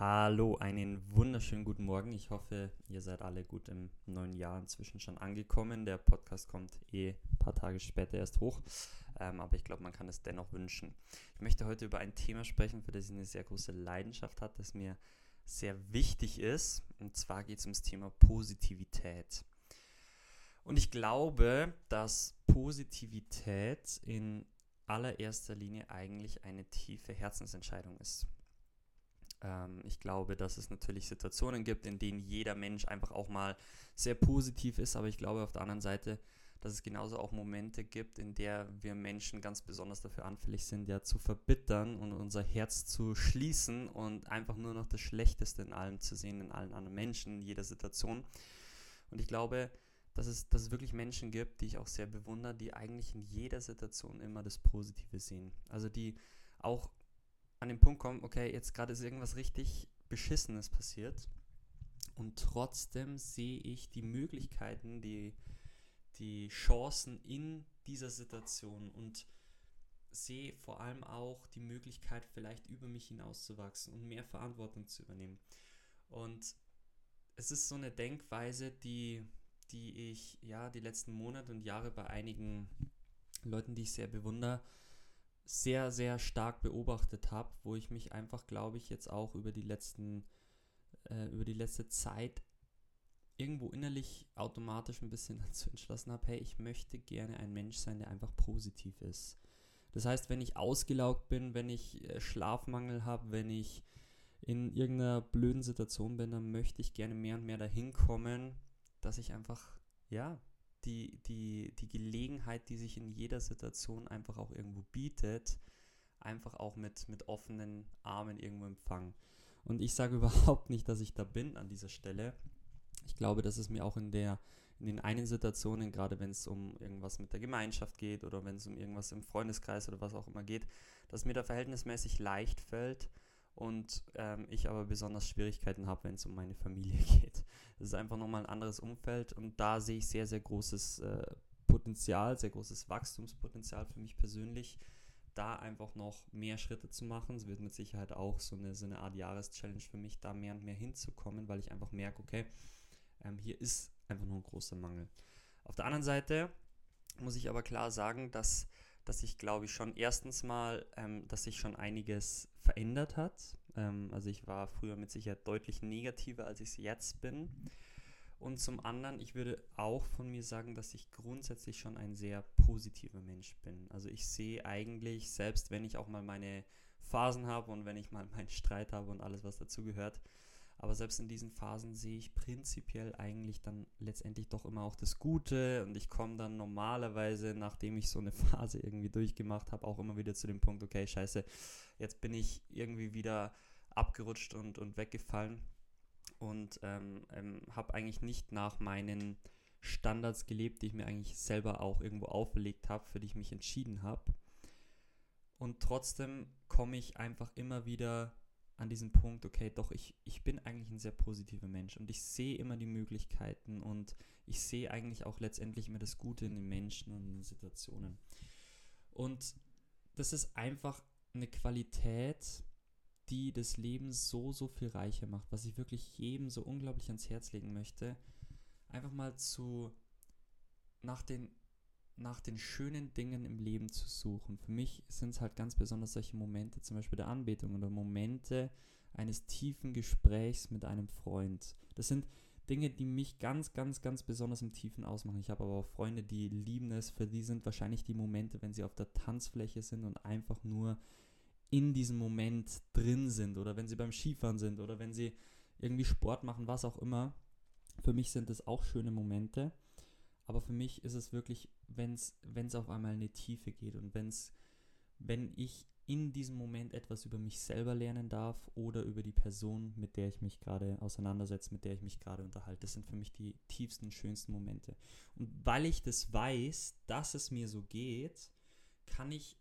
Hallo, einen wunderschönen guten Morgen. Ich hoffe, ihr seid alle gut im neuen Jahr inzwischen schon angekommen. Der Podcast kommt eh ein paar Tage später erst hoch, ähm, aber ich glaube, man kann es dennoch wünschen. Ich möchte heute über ein Thema sprechen, für das ich eine sehr große Leidenschaft habe, das mir sehr wichtig ist. Und zwar geht es ums Thema Positivität. Und ich glaube, dass Positivität in allererster Linie eigentlich eine tiefe Herzensentscheidung ist. Ähm, ich glaube, dass es natürlich Situationen gibt, in denen jeder Mensch einfach auch mal sehr positiv ist, aber ich glaube auf der anderen Seite, dass es genauso auch Momente gibt, in der wir Menschen ganz besonders dafür anfällig sind, ja zu verbittern und unser Herz zu schließen und einfach nur noch das Schlechteste in allem zu sehen, in allen anderen Menschen, in jeder Situation. Und ich glaube, dass es, dass es wirklich Menschen gibt, die ich auch sehr bewundere, die eigentlich in jeder Situation immer das Positive sehen. Also die auch an den Punkt kommen, okay, jetzt gerade ist irgendwas richtig Beschissenes passiert und trotzdem sehe ich die Möglichkeiten, die, die Chancen in dieser Situation und sehe vor allem auch die Möglichkeit, vielleicht über mich hinauszuwachsen und mehr Verantwortung zu übernehmen. Und es ist so eine Denkweise, die, die ich ja die letzten Monate und Jahre bei einigen Leuten, die ich sehr bewundere, sehr, sehr stark beobachtet habe, wo ich mich einfach, glaube ich, jetzt auch über die letzten, äh, über die letzte Zeit irgendwo innerlich automatisch ein bisschen dazu entschlossen habe, hey, ich möchte gerne ein Mensch sein, der einfach positiv ist. Das heißt, wenn ich ausgelaugt bin, wenn ich äh, Schlafmangel habe, wenn ich in irgendeiner blöden Situation bin, dann möchte ich gerne mehr und mehr dahin kommen, dass ich einfach, ja, die, die, die Gelegenheit, die sich in jeder Situation einfach auch irgendwo bietet, einfach auch mit, mit offenen Armen irgendwo empfangen. Und ich sage überhaupt nicht, dass ich da bin an dieser Stelle. Ich glaube, dass es mir auch in der in den einen Situationen, gerade wenn es um irgendwas mit der Gemeinschaft geht oder wenn es um irgendwas im Freundeskreis oder was auch immer geht, dass mir da verhältnismäßig leicht fällt, und ähm, ich aber besonders Schwierigkeiten habe, wenn es um meine Familie geht. Das ist einfach nochmal ein anderes Umfeld und da sehe ich sehr, sehr großes äh, Potenzial, sehr großes Wachstumspotenzial für mich persönlich, da einfach noch mehr Schritte zu machen. Es wird mit Sicherheit auch so eine, so eine Art Jahreschallenge für mich, da mehr und mehr hinzukommen, weil ich einfach merke, okay, ähm, hier ist einfach nur ein großer Mangel. Auf der anderen Seite muss ich aber klar sagen, dass dass sich, glaube ich, schon erstens mal, ähm, dass sich schon einiges verändert hat. Ähm, also ich war früher mit Sicherheit deutlich negativer, als ich es jetzt bin. Und zum anderen, ich würde auch von mir sagen, dass ich grundsätzlich schon ein sehr positiver Mensch bin. Also ich sehe eigentlich, selbst wenn ich auch mal meine Phasen habe und wenn ich mal meinen Streit habe und alles, was dazu gehört, aber selbst in diesen Phasen sehe ich prinzipiell eigentlich dann letztendlich doch immer auch das Gute und ich komme dann normalerweise, nachdem ich so eine Phase irgendwie durchgemacht habe, auch immer wieder zu dem Punkt, okay, scheiße, jetzt bin ich irgendwie wieder abgerutscht und, und weggefallen und ähm, ähm, habe eigentlich nicht nach meinen Standards gelebt, die ich mir eigentlich selber auch irgendwo auferlegt habe, für die ich mich entschieden habe. Und trotzdem komme ich einfach immer wieder an diesem Punkt, okay, doch, ich, ich bin eigentlich ein sehr positiver Mensch und ich sehe immer die Möglichkeiten und ich sehe eigentlich auch letztendlich immer das Gute in den Menschen und in den Situationen. Und das ist einfach eine Qualität, die das Leben so, so viel reicher macht, was ich wirklich jedem so unglaublich ans Herz legen möchte. Einfach mal zu nach den nach den schönen Dingen im Leben zu suchen. Für mich sind es halt ganz besonders solche Momente, zum Beispiel der Anbetung oder Momente eines tiefen Gesprächs mit einem Freund. Das sind Dinge, die mich ganz, ganz, ganz besonders im Tiefen ausmachen. Ich habe aber auch Freunde, die lieben es. Für die sind wahrscheinlich die Momente, wenn sie auf der Tanzfläche sind und einfach nur in diesem Moment drin sind oder wenn sie beim Skifahren sind oder wenn sie irgendwie Sport machen, was auch immer. Für mich sind das auch schöne Momente. Aber für mich ist es wirklich, wenn es auf einmal in eine Tiefe geht und wenn's, wenn ich in diesem Moment etwas über mich selber lernen darf oder über die Person, mit der ich mich gerade auseinandersetze, mit der ich mich gerade unterhalte. Das sind für mich die tiefsten, schönsten Momente. Und weil ich das weiß, dass es mir so geht, kann ich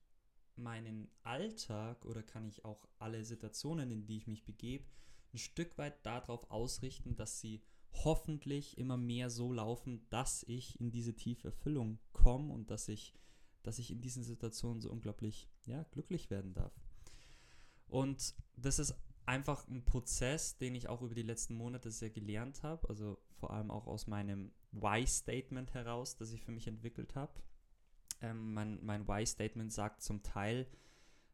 meinen Alltag oder kann ich auch alle Situationen, in die ich mich begebe, ein Stück weit darauf ausrichten, dass sie hoffentlich immer mehr so laufen, dass ich in diese tiefe Erfüllung komme und dass ich, dass ich in diesen Situationen so unglaublich ja, glücklich werden darf. Und das ist einfach ein Prozess, den ich auch über die letzten Monate sehr gelernt habe, also vor allem auch aus meinem Why-Statement heraus, das ich für mich entwickelt habe. Ähm, mein mein Why-Statement sagt zum Teil,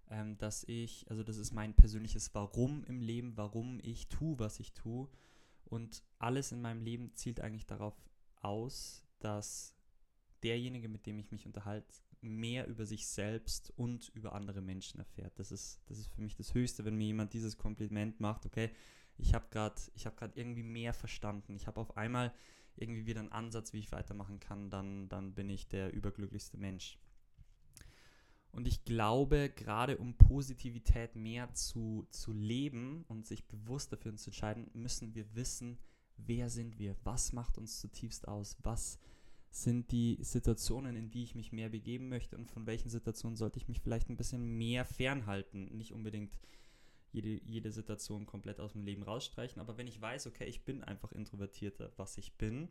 ähm, dass ich, also das ist mein persönliches Warum im Leben, warum ich tue, was ich tue. Und alles in meinem Leben zielt eigentlich darauf aus, dass derjenige, mit dem ich mich unterhalte, mehr über sich selbst und über andere Menschen erfährt. Das ist, das ist für mich das Höchste, wenn mir jemand dieses Kompliment macht, okay, ich habe gerade hab irgendwie mehr verstanden. Ich habe auf einmal irgendwie wieder einen Ansatz, wie ich weitermachen kann, dann, dann bin ich der überglücklichste Mensch. Und ich glaube, gerade um Positivität mehr zu, zu leben und sich bewusst dafür zu entscheiden, müssen wir wissen, wer sind wir, was macht uns zutiefst aus, was sind die Situationen, in die ich mich mehr begeben möchte? Und von welchen Situationen sollte ich mich vielleicht ein bisschen mehr fernhalten. Nicht unbedingt jede, jede Situation komplett aus dem Leben rausstreichen, aber wenn ich weiß, okay, ich bin einfach introvertierter, was ich bin,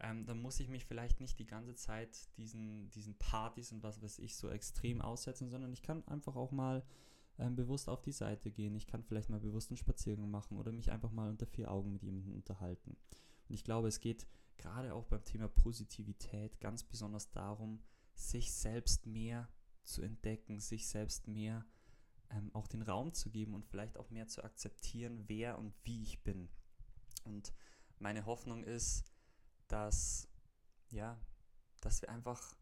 ähm, dann muss ich mich vielleicht nicht die ganze Zeit diesen, diesen Partys und was weiß ich so extrem aussetzen, sondern ich kann einfach auch mal ähm, bewusst auf die Seite gehen. Ich kann vielleicht mal bewusst einen Spaziergang machen oder mich einfach mal unter vier Augen mit jemandem unterhalten. Und ich glaube, es geht gerade auch beim Thema Positivität ganz besonders darum, sich selbst mehr zu entdecken, sich selbst mehr ähm, auch den Raum zu geben und vielleicht auch mehr zu akzeptieren, wer und wie ich bin. Und meine Hoffnung ist, dass ja, dass wir einfach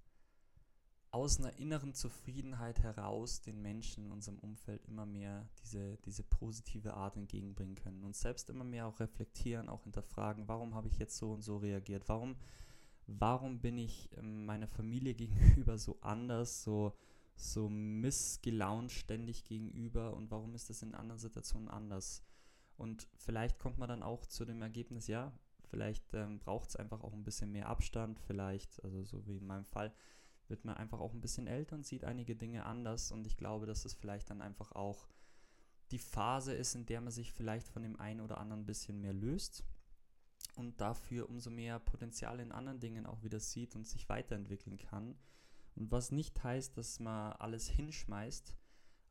aus einer inneren Zufriedenheit heraus den Menschen in unserem Umfeld immer mehr diese, diese positive Art entgegenbringen können. Und selbst immer mehr auch reflektieren, auch hinterfragen, warum habe ich jetzt so und so reagiert? Warum, warum bin ich ähm, meiner Familie gegenüber so anders, so, so missgelaunt ständig gegenüber und warum ist das in anderen Situationen anders? Und vielleicht kommt man dann auch zu dem Ergebnis, ja, vielleicht ähm, braucht es einfach auch ein bisschen mehr Abstand, vielleicht, also so wie in meinem Fall, wird man einfach auch ein bisschen älter und sieht einige Dinge anders. Und ich glaube, dass es vielleicht dann einfach auch die Phase ist, in der man sich vielleicht von dem einen oder anderen ein bisschen mehr löst und dafür umso mehr Potenzial in anderen Dingen auch wieder sieht und sich weiterentwickeln kann. Und was nicht heißt, dass man alles hinschmeißt,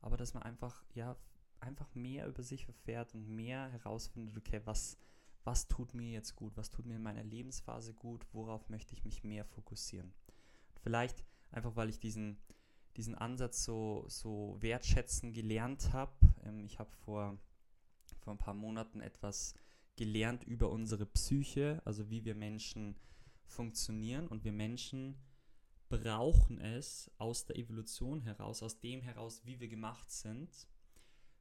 aber dass man einfach, ja, einfach mehr über sich erfährt und mehr herausfindet, okay, was, was tut mir jetzt gut, was tut mir in meiner Lebensphase gut, worauf möchte ich mich mehr fokussieren. Vielleicht einfach, weil ich diesen, diesen Ansatz so, so wertschätzen gelernt habe. Ähm, ich habe vor, vor ein paar Monaten etwas gelernt über unsere Psyche, also wie wir Menschen funktionieren. Und wir Menschen brauchen es aus der Evolution heraus, aus dem heraus, wie wir gemacht sind.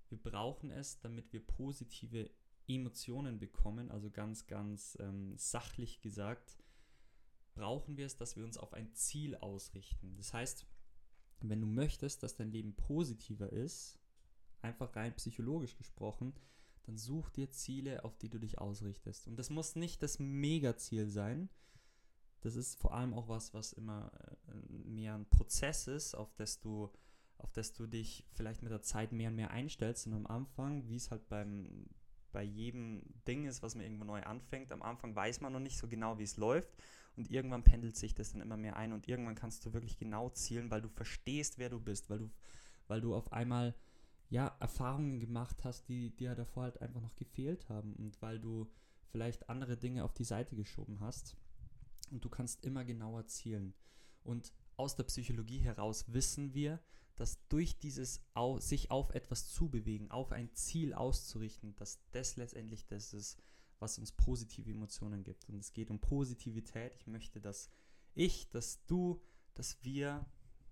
Wir brauchen es, damit wir positive Emotionen bekommen, also ganz, ganz ähm, sachlich gesagt, brauchen wir es, dass wir uns auf ein Ziel ausrichten. Das heißt, wenn du möchtest, dass dein Leben positiver ist, einfach rein psychologisch gesprochen, dann such dir Ziele, auf die du dich ausrichtest. Und das muss nicht das Megaziel sein. Das ist vor allem auch was, was immer äh, mehr ein Prozess ist, auf das du, auf das du dich vielleicht mit der Zeit mehr und mehr einstellst. Und am Anfang, wie es halt beim, bei jedem Ding ist, was man irgendwo neu anfängt, am Anfang weiß man noch nicht so genau, wie es läuft. Und irgendwann pendelt sich das dann immer mehr ein. Und irgendwann kannst du wirklich genau zielen, weil du verstehst, wer du bist, weil du, weil du auf einmal ja, Erfahrungen gemacht hast, die dir davor halt einfach noch gefehlt haben. Und weil du vielleicht andere Dinge auf die Seite geschoben hast. Und du kannst immer genauer zielen. Und aus der Psychologie heraus wissen wir, dass durch dieses sich auf etwas zubewegen, auf ein Ziel auszurichten, dass das letztendlich das ist, was uns positive Emotionen gibt. Und es geht um Positivität. Ich möchte, dass ich, dass du, dass wir,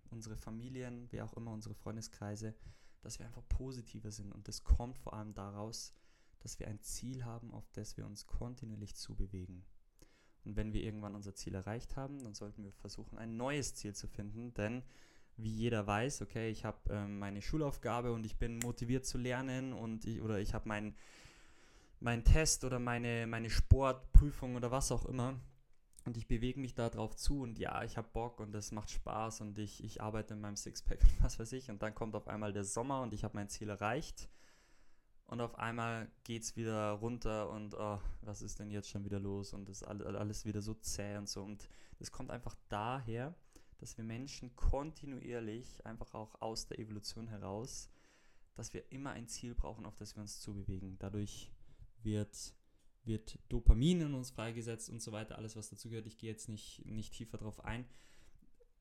unsere Familien, wer auch immer, unsere Freundeskreise, dass wir einfach positiver sind. Und das kommt vor allem daraus, dass wir ein Ziel haben, auf das wir uns kontinuierlich zubewegen. Und wenn wir irgendwann unser Ziel erreicht haben, dann sollten wir versuchen, ein neues Ziel zu finden, denn wie jeder weiß, okay, ich habe ähm, meine Schulaufgabe und ich bin motiviert zu lernen und ich, oder ich habe meinen mein Test oder meine, meine Sportprüfung oder was auch immer. Und ich bewege mich da drauf zu und ja, ich habe Bock und es macht Spaß und ich, ich arbeite in meinem Sixpack und was weiß ich. Und dann kommt auf einmal der Sommer und ich habe mein Ziel erreicht. Und auf einmal geht es wieder runter und oh, was ist denn jetzt schon wieder los? Und das ist alles wieder so zäh und so. Und das kommt einfach daher, dass wir Menschen kontinuierlich, einfach auch aus der Evolution heraus, dass wir immer ein Ziel brauchen, auf das wir uns zubewegen. Dadurch wird, wird Dopamin in uns freigesetzt und so weiter, alles was dazu gehört. Ich gehe jetzt nicht, nicht tiefer drauf ein.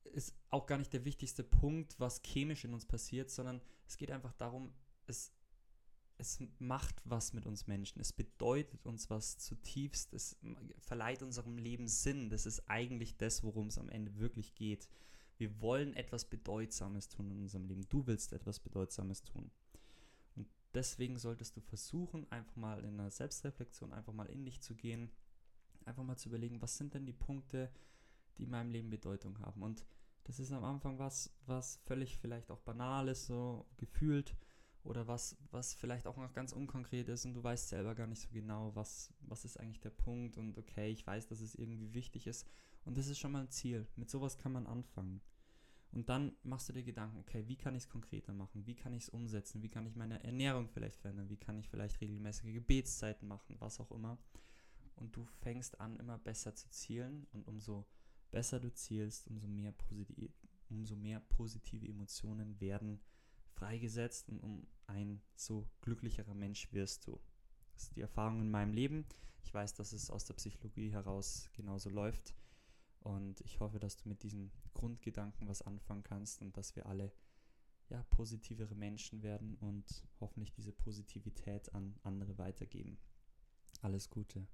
Ist auch gar nicht der wichtigste Punkt, was chemisch in uns passiert, sondern es geht einfach darum, es, es macht was mit uns Menschen. Es bedeutet uns was zutiefst. Es verleiht unserem Leben Sinn. Das ist eigentlich das, worum es am Ende wirklich geht. Wir wollen etwas Bedeutsames tun in unserem Leben. Du willst etwas Bedeutsames tun. Und deswegen solltest du versuchen, einfach mal in einer Selbstreflexion, einfach mal in dich zu gehen, einfach mal zu überlegen, was sind denn die Punkte, die in meinem Leben Bedeutung haben. Und das ist am Anfang was, was völlig vielleicht auch banal ist, so gefühlt, oder was, was vielleicht auch noch ganz unkonkret ist und du weißt selber gar nicht so genau, was, was ist eigentlich der Punkt und okay, ich weiß, dass es irgendwie wichtig ist und das ist schon mal ein Ziel. Mit sowas kann man anfangen. Und dann machst du dir Gedanken, okay, wie kann ich es konkreter machen? Wie kann ich es umsetzen? Wie kann ich meine Ernährung vielleicht verändern? Wie kann ich vielleicht regelmäßige Gebetszeiten machen? Was auch immer. Und du fängst an, immer besser zu zielen. Und umso besser du zielst, umso mehr, positiv, umso mehr positive Emotionen werden freigesetzt und um ein so glücklicherer Mensch wirst du. Das ist die Erfahrung in meinem Leben. Ich weiß, dass es aus der Psychologie heraus genauso läuft. Und ich hoffe, dass du mit diesen Grundgedanken was anfangen kannst und dass wir alle ja, positivere Menschen werden und hoffentlich diese Positivität an andere weitergeben. Alles Gute.